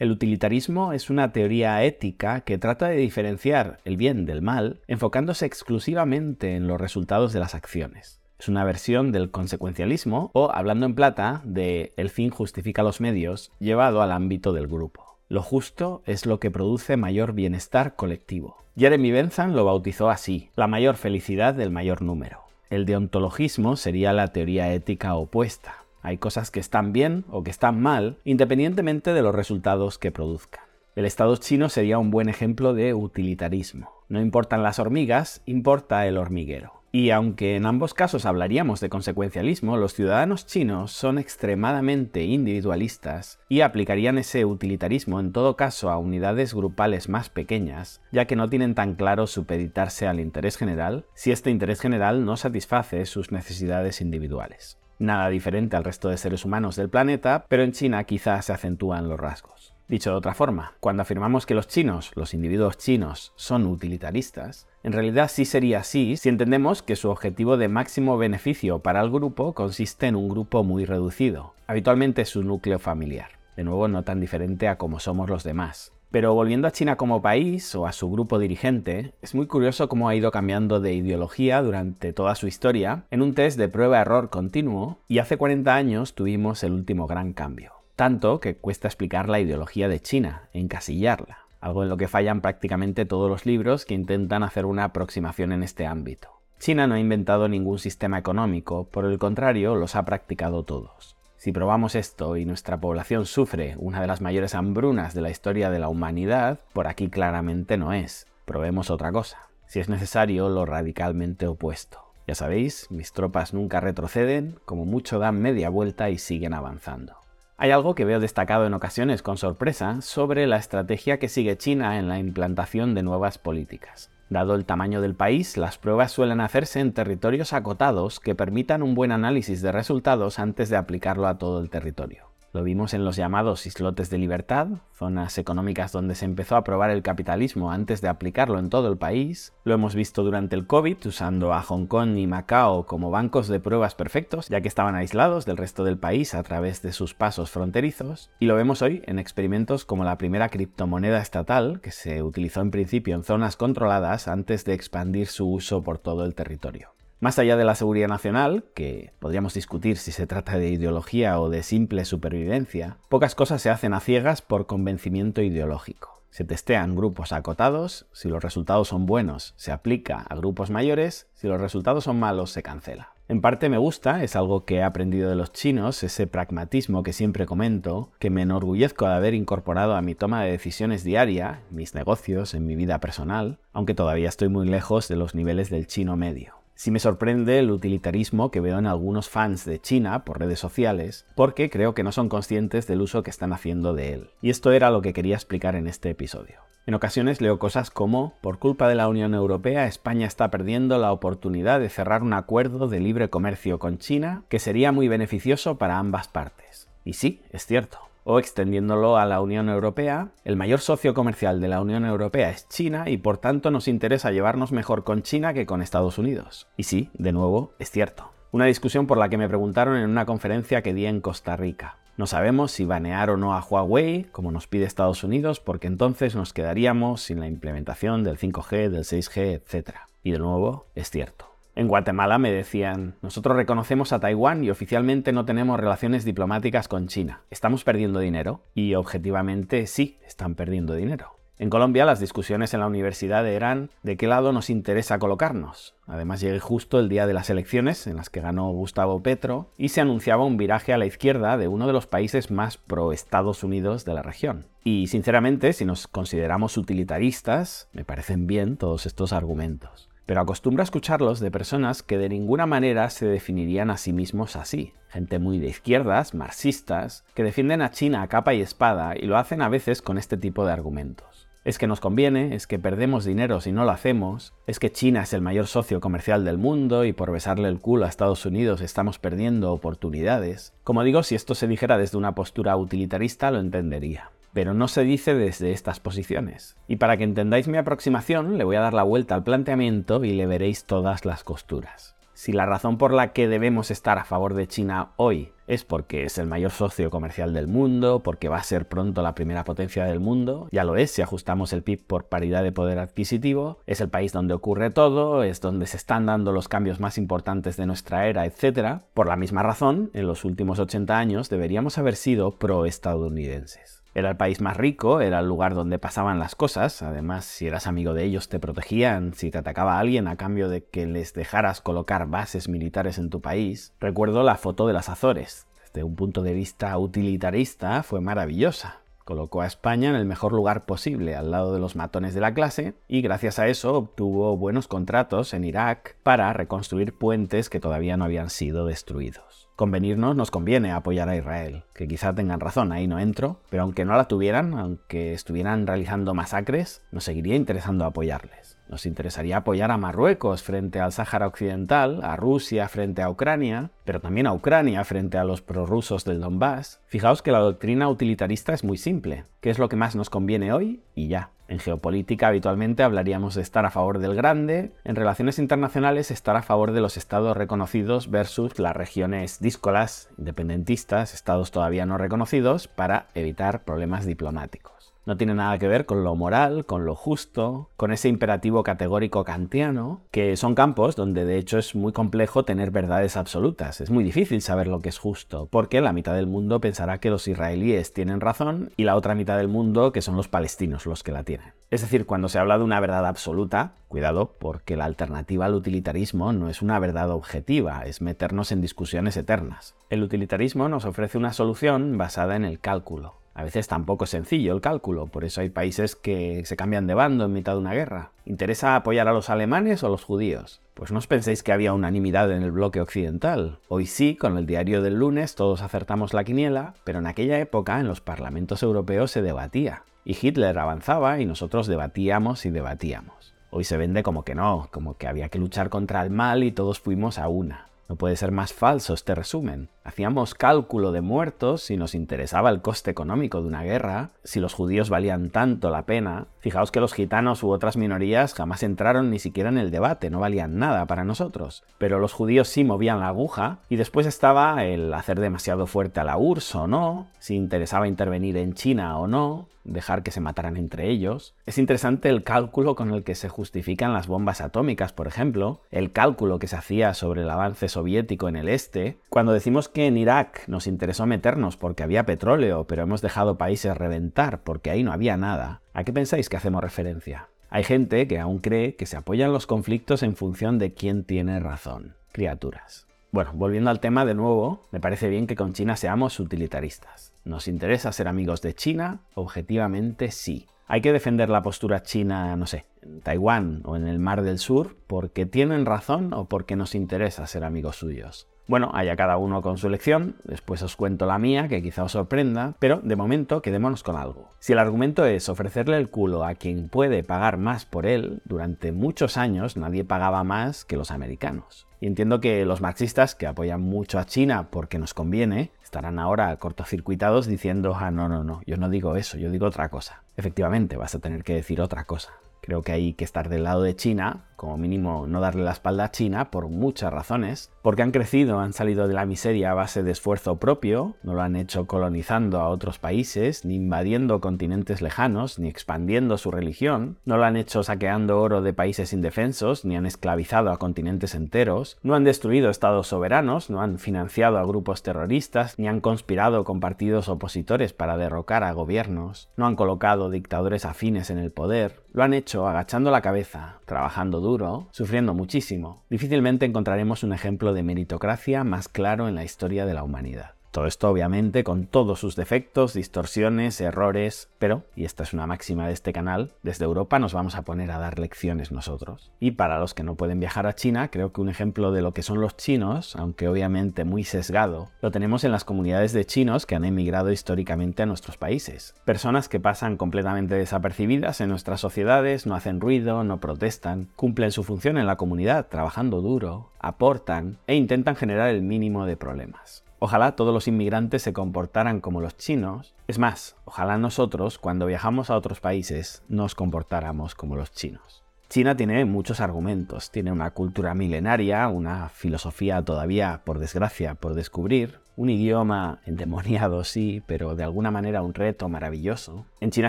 El utilitarismo es una teoría ética que trata de diferenciar el bien del mal, enfocándose exclusivamente en los resultados de las acciones. Es una versión del consecuencialismo o, hablando en plata, de el fin justifica los medios llevado al ámbito del grupo. Lo justo es lo que produce mayor bienestar colectivo. Jeremy Bentham lo bautizó así, la mayor felicidad del mayor número. El deontologismo sería la teoría ética opuesta. Hay cosas que están bien o que están mal, independientemente de los resultados que produzcan. El Estado chino sería un buen ejemplo de utilitarismo. No importan las hormigas, importa el hormiguero. Y aunque en ambos casos hablaríamos de consecuencialismo, los ciudadanos chinos son extremadamente individualistas y aplicarían ese utilitarismo en todo caso a unidades grupales más pequeñas, ya que no tienen tan claro supeditarse al interés general si este interés general no satisface sus necesidades individuales. Nada diferente al resto de seres humanos del planeta, pero en China quizás se acentúan los rasgos. Dicho de otra forma, cuando afirmamos que los chinos, los individuos chinos, son utilitaristas, en realidad sí sería así si entendemos que su objetivo de máximo beneficio para el grupo consiste en un grupo muy reducido, habitualmente su núcleo familiar. De nuevo, no tan diferente a como somos los demás. Pero volviendo a China como país o a su grupo dirigente, es muy curioso cómo ha ido cambiando de ideología durante toda su historia en un test de prueba-error continuo y hace 40 años tuvimos el último gran cambio tanto que cuesta explicar la ideología de China, encasillarla, algo en lo que fallan prácticamente todos los libros que intentan hacer una aproximación en este ámbito. China no ha inventado ningún sistema económico, por el contrario, los ha practicado todos. Si probamos esto y nuestra población sufre una de las mayores hambrunas de la historia de la humanidad, por aquí claramente no es. Probemos otra cosa. Si es necesario, lo radicalmente opuesto. Ya sabéis, mis tropas nunca retroceden, como mucho dan media vuelta y siguen avanzando. Hay algo que veo destacado en ocasiones con sorpresa sobre la estrategia que sigue China en la implantación de nuevas políticas. Dado el tamaño del país, las pruebas suelen hacerse en territorios acotados que permitan un buen análisis de resultados antes de aplicarlo a todo el territorio. Lo vimos en los llamados islotes de libertad, zonas económicas donde se empezó a probar el capitalismo antes de aplicarlo en todo el país. Lo hemos visto durante el COVID usando a Hong Kong y Macao como bancos de pruebas perfectos, ya que estaban aislados del resto del país a través de sus pasos fronterizos. Y lo vemos hoy en experimentos como la primera criptomoneda estatal, que se utilizó en principio en zonas controladas antes de expandir su uso por todo el territorio. Más allá de la seguridad nacional, que podríamos discutir si se trata de ideología o de simple supervivencia, pocas cosas se hacen a ciegas por convencimiento ideológico. Se testean grupos acotados, si los resultados son buenos se aplica a grupos mayores, si los resultados son malos se cancela. En parte me gusta, es algo que he aprendido de los chinos, ese pragmatismo que siempre comento, que me enorgullezco de haber incorporado a mi toma de decisiones diaria, mis negocios, en mi vida personal, aunque todavía estoy muy lejos de los niveles del chino medio. Sí me sorprende el utilitarismo que veo en algunos fans de China por redes sociales, porque creo que no son conscientes del uso que están haciendo de él. Y esto era lo que quería explicar en este episodio. En ocasiones leo cosas como, por culpa de la Unión Europea, España está perdiendo la oportunidad de cerrar un acuerdo de libre comercio con China que sería muy beneficioso para ambas partes. Y sí, es cierto o extendiéndolo a la Unión Europea, el mayor socio comercial de la Unión Europea es China y por tanto nos interesa llevarnos mejor con China que con Estados Unidos. Y sí, de nuevo, es cierto. Una discusión por la que me preguntaron en una conferencia que di en Costa Rica. No sabemos si banear o no a Huawei, como nos pide Estados Unidos, porque entonces nos quedaríamos sin la implementación del 5G, del 6G, etc. Y de nuevo, es cierto. En Guatemala me decían, nosotros reconocemos a Taiwán y oficialmente no tenemos relaciones diplomáticas con China. ¿Estamos perdiendo dinero? Y objetivamente sí, están perdiendo dinero. En Colombia las discusiones en la universidad eran de qué lado nos interesa colocarnos. Además llegué justo el día de las elecciones en las que ganó Gustavo Petro y se anunciaba un viraje a la izquierda de uno de los países más pro Estados Unidos de la región. Y sinceramente, si nos consideramos utilitaristas, me parecen bien todos estos argumentos pero acostumbro a escucharlos de personas que de ninguna manera se definirían a sí mismos así. Gente muy de izquierdas, marxistas, que defienden a China a capa y espada y lo hacen a veces con este tipo de argumentos. Es que nos conviene, es que perdemos dinero si no lo hacemos, es que China es el mayor socio comercial del mundo y por besarle el culo a Estados Unidos estamos perdiendo oportunidades. Como digo, si esto se dijera desde una postura utilitarista lo entendería pero no se dice desde estas posiciones. Y para que entendáis mi aproximación, le voy a dar la vuelta al planteamiento y le veréis todas las costuras. Si la razón por la que debemos estar a favor de China hoy es porque es el mayor socio comercial del mundo, porque va a ser pronto la primera potencia del mundo, ya lo es si ajustamos el PIB por paridad de poder adquisitivo, es el país donde ocurre todo, es donde se están dando los cambios más importantes de nuestra era, etc. Por la misma razón, en los últimos 80 años deberíamos haber sido pro-estadounidenses. Era el país más rico, era el lugar donde pasaban las cosas, además si eras amigo de ellos te protegían, si te atacaba alguien a cambio de que les dejaras colocar bases militares en tu país. Recuerdo la foto de las Azores, desde un punto de vista utilitarista fue maravillosa. Colocó a España en el mejor lugar posible, al lado de los matones de la clase, y gracias a eso obtuvo buenos contratos en Irak para reconstruir puentes que todavía no habían sido destruidos convenirnos nos conviene apoyar a Israel, que quizá tengan razón, ahí no entro, pero aunque no la tuvieran, aunque estuvieran realizando masacres, nos seguiría interesando apoyarles. Nos interesaría apoyar a Marruecos frente al Sáhara Occidental, a Rusia frente a Ucrania, pero también a Ucrania frente a los prorrusos del Donbass. Fijaos que la doctrina utilitarista es muy simple. ¿Qué es lo que más nos conviene hoy? Y ya. En geopolítica habitualmente hablaríamos de estar a favor del grande, en relaciones internacionales estar a favor de los estados reconocidos versus las regiones díscolas, independentistas, estados todavía no reconocidos, para evitar problemas diplomáticos. No tiene nada que ver con lo moral, con lo justo, con ese imperativo categórico kantiano, que son campos donde de hecho es muy complejo tener verdades absolutas. Es muy difícil saber lo que es justo, porque la mitad del mundo pensará que los israelíes tienen razón y la otra mitad del mundo que son los palestinos los que la tienen. Es decir, cuando se habla de una verdad absoluta, cuidado, porque la alternativa al utilitarismo no es una verdad objetiva, es meternos en discusiones eternas. El utilitarismo nos ofrece una solución basada en el cálculo a veces tampoco es sencillo el cálculo, por eso hay países que se cambian de bando en mitad de una guerra. ¿Interesa apoyar a los alemanes o a los judíos? Pues no os penséis que había unanimidad en el bloque occidental. Hoy sí, con el diario del lunes todos acertamos la quiniela, pero en aquella época en los parlamentos europeos se debatía. Y Hitler avanzaba y nosotros debatíamos y debatíamos. Hoy se vende como que no, como que había que luchar contra el mal y todos fuimos a una. No puede ser más falso este resumen. Hacíamos cálculo de muertos si nos interesaba el coste económico de una guerra, si los judíos valían tanto la pena. Fijaos que los gitanos u otras minorías jamás entraron ni siquiera en el debate, no valían nada para nosotros. Pero los judíos sí movían la aguja y después estaba el hacer demasiado fuerte a la URSS o no, si interesaba intervenir en China o no, dejar que se mataran entre ellos. Es interesante el cálculo con el que se justifican las bombas atómicas, por ejemplo, el cálculo que se hacía sobre el avance soviético en el este. Cuando decimos que en Irak nos interesó meternos porque había petróleo, pero hemos dejado países reventar porque ahí no había nada, ¿a qué pensáis que hacemos referencia? Hay gente que aún cree que se apoyan los conflictos en función de quién tiene razón. Criaturas. Bueno, volviendo al tema de nuevo, me parece bien que con China seamos utilitaristas. ¿Nos interesa ser amigos de China? Objetivamente sí. Hay que defender la postura china, no sé, en Taiwán o en el Mar del Sur porque tienen razón o porque nos interesa ser amigos suyos. Bueno, haya cada uno con su elección, después os cuento la mía, que quizá os sorprenda, pero de momento quedémonos con algo. Si el argumento es ofrecerle el culo a quien puede pagar más por él, durante muchos años nadie pagaba más que los americanos. Y entiendo que los marxistas, que apoyan mucho a China porque nos conviene, estarán ahora cortocircuitados diciendo, ah, no, no, no, yo no digo eso, yo digo otra cosa. Efectivamente, vas a tener que decir otra cosa. Creo que hay que estar del lado de China, como mínimo no darle la espalda a China por muchas razones, porque han crecido, han salido de la miseria a base de esfuerzo propio, no lo han hecho colonizando a otros países, ni invadiendo continentes lejanos, ni expandiendo su religión, no lo han hecho saqueando oro de países indefensos, ni han esclavizado a continentes enteros, no han destruido estados soberanos, no han financiado a grupos terroristas, ni han conspirado con partidos opositores para derrocar a gobiernos, no han colocado dictadores afines en el poder, lo han hecho agachando la cabeza, trabajando duro, sufriendo muchísimo. Difícilmente encontraremos un ejemplo de meritocracia más claro en la historia de la humanidad. Todo esto obviamente con todos sus defectos, distorsiones, errores, pero, y esta es una máxima de este canal, desde Europa nos vamos a poner a dar lecciones nosotros. Y para los que no pueden viajar a China, creo que un ejemplo de lo que son los chinos, aunque obviamente muy sesgado, lo tenemos en las comunidades de chinos que han emigrado históricamente a nuestros países. Personas que pasan completamente desapercibidas en nuestras sociedades, no hacen ruido, no protestan, cumplen su función en la comunidad trabajando duro, aportan e intentan generar el mínimo de problemas. Ojalá todos los inmigrantes se comportaran como los chinos. Es más, ojalá nosotros, cuando viajamos a otros países, nos comportáramos como los chinos. China tiene muchos argumentos, tiene una cultura milenaria, una filosofía todavía, por desgracia, por descubrir, un idioma endemoniado, sí, pero de alguna manera un reto maravilloso. En China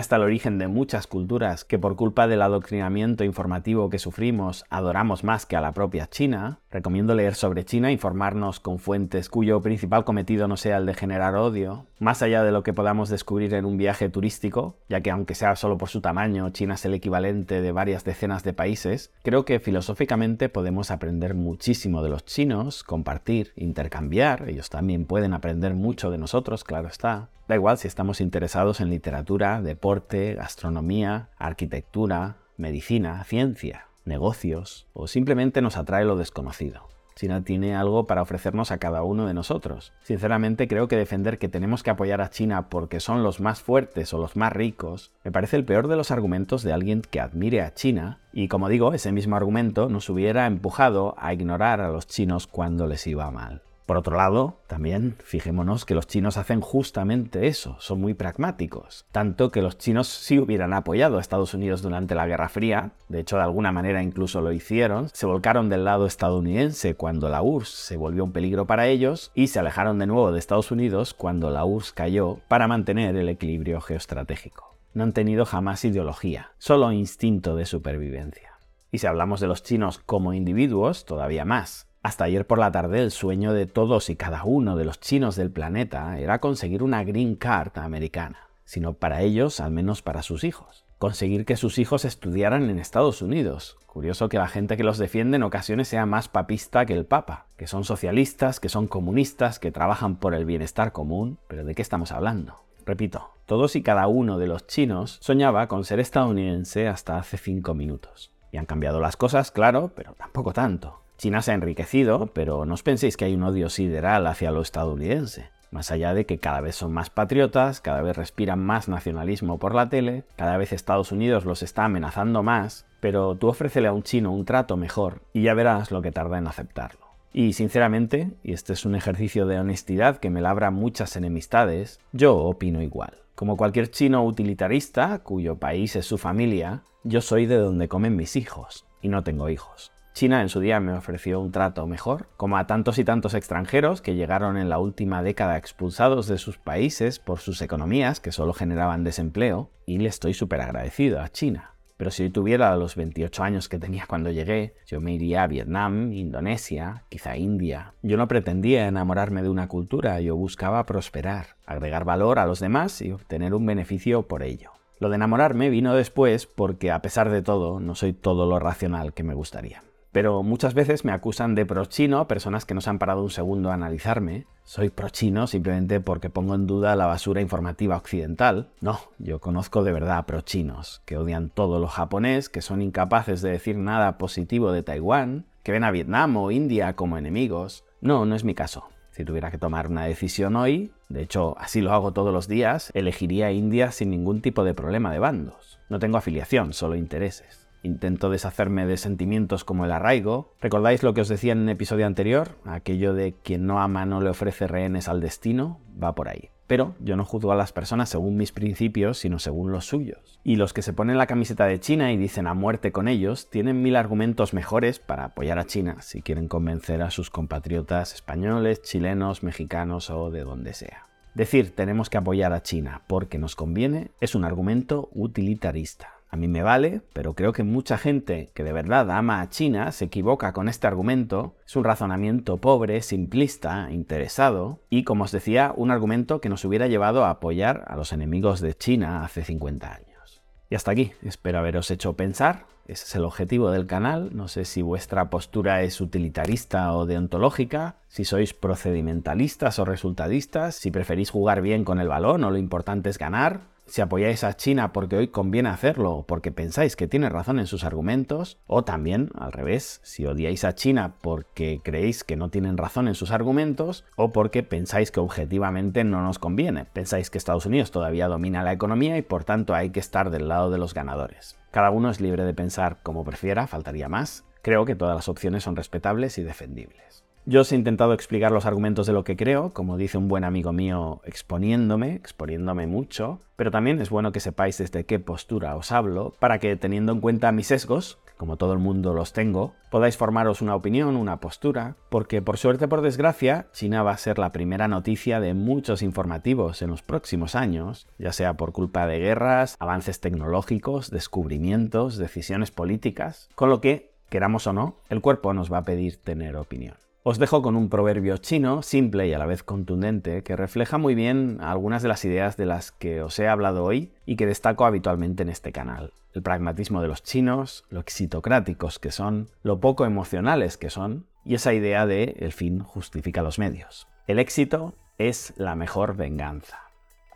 está el origen de muchas culturas que por culpa del adoctrinamiento informativo que sufrimos adoramos más que a la propia China. Recomiendo leer sobre China, informarnos con fuentes cuyo principal cometido no sea el de generar odio, más allá de lo que podamos descubrir en un viaje turístico, ya que aunque sea solo por su tamaño, China es el equivalente de varias decenas de países, creo que filosóficamente podemos aprender muchísimo de los chinos, compartir, intercambiar, ellos también aprender mucho de nosotros, claro está. Da igual si estamos interesados en literatura, deporte, gastronomía, arquitectura, medicina, ciencia, negocios, o simplemente nos atrae lo desconocido. China tiene algo para ofrecernos a cada uno de nosotros. Sinceramente creo que defender que tenemos que apoyar a China porque son los más fuertes o los más ricos me parece el peor de los argumentos de alguien que admire a China y como digo, ese mismo argumento nos hubiera empujado a ignorar a los chinos cuando les iba mal. Por otro lado, también fijémonos que los chinos hacen justamente eso, son muy pragmáticos. Tanto que los chinos sí hubieran apoyado a Estados Unidos durante la Guerra Fría, de hecho de alguna manera incluso lo hicieron, se volcaron del lado estadounidense cuando la URSS se volvió un peligro para ellos y se alejaron de nuevo de Estados Unidos cuando la URSS cayó para mantener el equilibrio geoestratégico. No han tenido jamás ideología, solo instinto de supervivencia. Y si hablamos de los chinos como individuos, todavía más. Hasta ayer por la tarde el sueño de todos y cada uno de los chinos del planeta era conseguir una green card americana, sino para ellos, al menos para sus hijos. Conseguir que sus hijos estudiaran en Estados Unidos. Curioso que la gente que los defiende en ocasiones sea más papista que el Papa, que son socialistas, que son comunistas, que trabajan por el bienestar común, pero ¿de qué estamos hablando? Repito, todos y cada uno de los chinos soñaba con ser estadounidense hasta hace cinco minutos. Y han cambiado las cosas, claro, pero tampoco tanto. China se ha enriquecido, pero no os penséis que hay un odio sideral hacia lo estadounidense. Más allá de que cada vez son más patriotas, cada vez respiran más nacionalismo por la tele, cada vez Estados Unidos los está amenazando más, pero tú ofrécele a un chino un trato mejor y ya verás lo que tarda en aceptarlo. Y sinceramente, y este es un ejercicio de honestidad que me labra muchas enemistades, yo opino igual. Como cualquier chino utilitarista, cuyo país es su familia, yo soy de donde comen mis hijos, y no tengo hijos. China en su día me ofreció un trato mejor, como a tantos y tantos extranjeros que llegaron en la última década expulsados de sus países por sus economías que solo generaban desempleo, y le estoy súper agradecido a China. Pero si tuviera los 28 años que tenía cuando llegué, yo me iría a Vietnam, Indonesia, quizá India. Yo no pretendía enamorarme de una cultura, yo buscaba prosperar, agregar valor a los demás y obtener un beneficio por ello. Lo de enamorarme vino después porque, a pesar de todo, no soy todo lo racional que me gustaría. Pero muchas veces me acusan de pro-chino personas que no se han parado un segundo a analizarme. Soy pro-chino simplemente porque pongo en duda la basura informativa occidental. No, yo conozco de verdad pro-chinos, que odian todo lo japonés, que son incapaces de decir nada positivo de Taiwán, que ven a Vietnam o India como enemigos. No, no es mi caso. Si tuviera que tomar una decisión hoy, de hecho así lo hago todos los días, elegiría India sin ningún tipo de problema de bandos. No tengo afiliación, solo intereses. Intento deshacerme de sentimientos como el arraigo. ¿Recordáis lo que os decía en un episodio anterior? Aquello de quien no ama no le ofrece rehenes al destino. Va por ahí. Pero yo no juzgo a las personas según mis principios, sino según los suyos. Y los que se ponen la camiseta de China y dicen a muerte con ellos, tienen mil argumentos mejores para apoyar a China si quieren convencer a sus compatriotas españoles, chilenos, mexicanos o de donde sea. Decir tenemos que apoyar a China porque nos conviene es un argumento utilitarista. A mí me vale, pero creo que mucha gente que de verdad ama a China se equivoca con este argumento. Es un razonamiento pobre, simplista, interesado y, como os decía, un argumento que nos hubiera llevado a apoyar a los enemigos de China hace 50 años. Y hasta aquí, espero haberos hecho pensar. Ese es el objetivo del canal. No sé si vuestra postura es utilitarista o deontológica, si sois procedimentalistas o resultadistas, si preferís jugar bien con el balón o lo importante es ganar si apoyáis a China porque hoy conviene hacerlo, porque pensáis que tiene razón en sus argumentos, o también, al revés, si odiáis a China porque creéis que no tienen razón en sus argumentos, o porque pensáis que objetivamente no nos conviene, pensáis que Estados Unidos todavía domina la economía y por tanto hay que estar del lado de los ganadores. Cada uno es libre de pensar como prefiera, faltaría más. Creo que todas las opciones son respetables y defendibles. Yo os he intentado explicar los argumentos de lo que creo, como dice un buen amigo mío, exponiéndome, exponiéndome mucho, pero también es bueno que sepáis desde qué postura os hablo, para que teniendo en cuenta mis sesgos, como todo el mundo los tengo, podáis formaros una opinión, una postura, porque por suerte por desgracia, China va a ser la primera noticia de muchos informativos en los próximos años, ya sea por culpa de guerras, avances tecnológicos, descubrimientos, decisiones políticas, con lo que, queramos o no, el cuerpo nos va a pedir tener opinión. Os dejo con un proverbio chino, simple y a la vez contundente, que refleja muy bien algunas de las ideas de las que os he hablado hoy y que destaco habitualmente en este canal. El pragmatismo de los chinos, lo exitocráticos que son, lo poco emocionales que son, y esa idea de el fin justifica los medios. El éxito es la mejor venganza.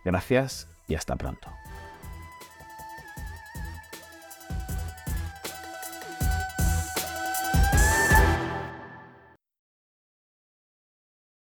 Gracias y hasta pronto.